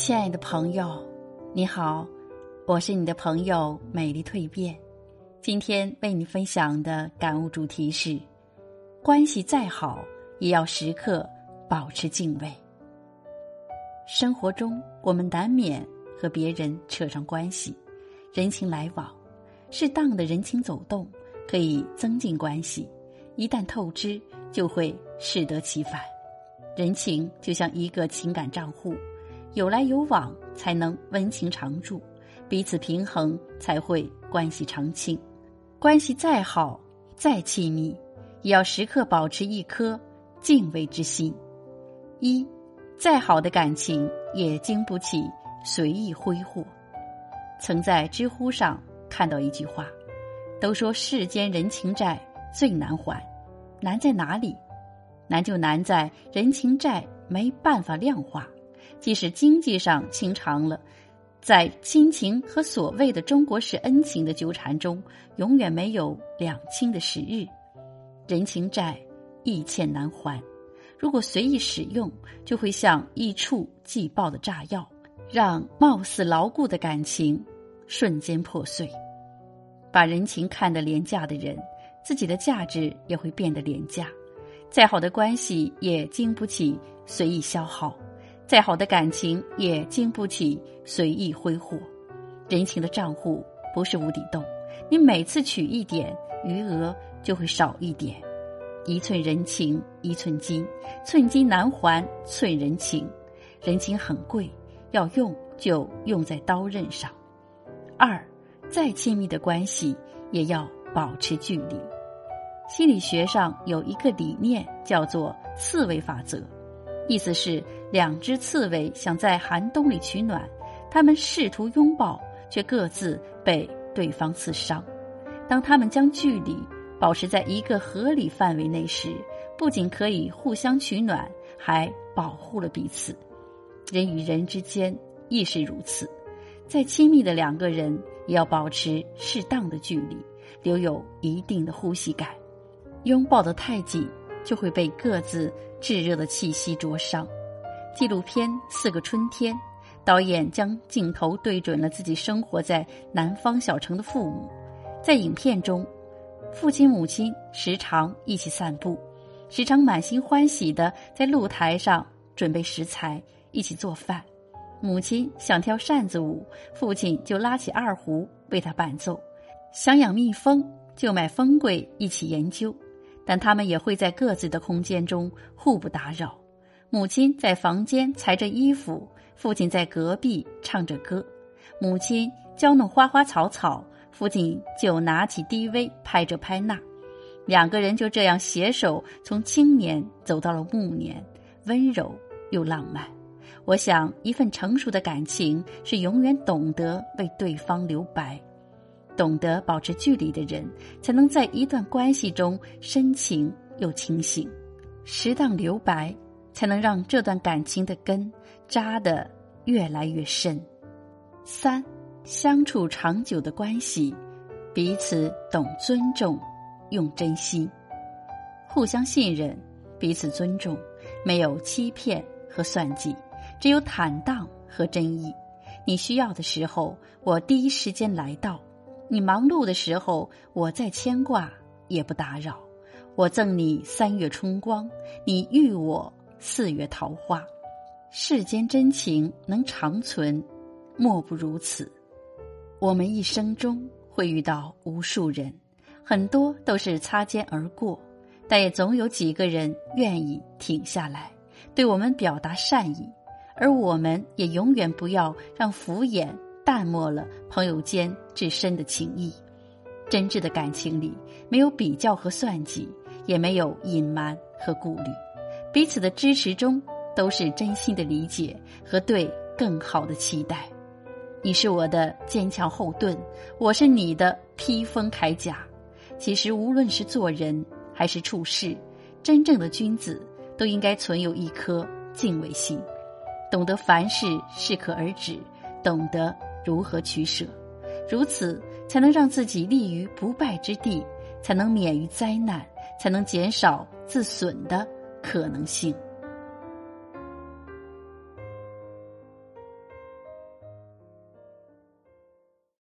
亲爱的朋友，你好，我是你的朋友美丽蜕变。今天为你分享的感悟主题是：关系再好，也要时刻保持敬畏。生活中，我们难免和别人扯上关系，人情来往，适当的人情走动可以增进关系；一旦透支，就会适得其反。人情就像一个情感账户。有来有往，才能温情常驻；彼此平衡，才会关系长青。关系再好、再亲密，也要时刻保持一颗敬畏之心。一，再好的感情也经不起随意挥霍。曾在知乎上看到一句话：“都说世间人情债最难还，难在哪里？难就难在人情债没办法量化。”即使经济上清偿了，在亲情和所谓的中国式恩情的纠缠中，永远没有两清的时日。人情债易欠难还，如果随意使用，就会像一触即爆的炸药，让貌似牢固的感情瞬间破碎。把人情看得廉价的人，自己的价值也会变得廉价。再好的关系也经不起随意消耗。再好的感情也经不起随意挥霍，人情的账户不是无底洞，你每次取一点，余额就会少一点。一寸人情一寸金，寸金难还寸人情，人情很贵，要用就用在刀刃上。二，再亲密的关系也要保持距离。心理学上有一个理念叫做刺猬法则。意思是，两只刺猬想在寒冬里取暖，它们试图拥抱，却各自被对方刺伤。当他们将距离保持在一个合理范围内时，不仅可以互相取暖，还保护了彼此。人与人之间亦是如此，再亲密的两个人也要保持适当的距离，留有一定的呼吸感。拥抱得太紧。就会被各自炙热的气息灼伤。纪录片《四个春天》，导演将镜头对准了自己生活在南方小城的父母。在影片中，父亲母亲时常一起散步，时常满心欢喜的在露台上准备食材，一起做饭。母亲想跳扇子舞，父亲就拉起二胡为他伴奏；想养蜜蜂，就买蜂柜一起研究。但他们也会在各自的空间中互不打扰。母亲在房间裁着衣服，父亲在隔壁唱着歌。母亲娇弄花花草草，父亲就拿起 DV 拍着拍那。两个人就这样携手从青年走到了暮年，温柔又浪漫。我想，一份成熟的感情是永远懂得为对方留白。懂得保持距离的人，才能在一段关系中深情又清醒；适当留白，才能让这段感情的根扎得越来越深。三，相处长久的关系，彼此懂尊重，用真心，互相信任，彼此尊重，没有欺骗和算计，只有坦荡和真意。你需要的时候，我第一时间来到。你忙碌的时候，我再牵挂也不打扰。我赠你三月春光，你遇我四月桃花。世间真情能长存，莫不如此。我们一生中会遇到无数人，很多都是擦肩而过，但也总有几个人愿意停下来，对我们表达善意。而我们也永远不要让敷衍。淡漠了朋友间至深的情谊，真挚的感情里没有比较和算计，也没有隐瞒和顾虑，彼此的支持中都是真心的理解和对更好的期待。你是我的坚强后盾，我是你的披风铠甲。其实无论是做人还是处事，真正的君子都应该存有一颗敬畏心，懂得凡事适可而止，懂得。如何取舍，如此才能让自己立于不败之地，才能免于灾难，才能减少自损的可能性。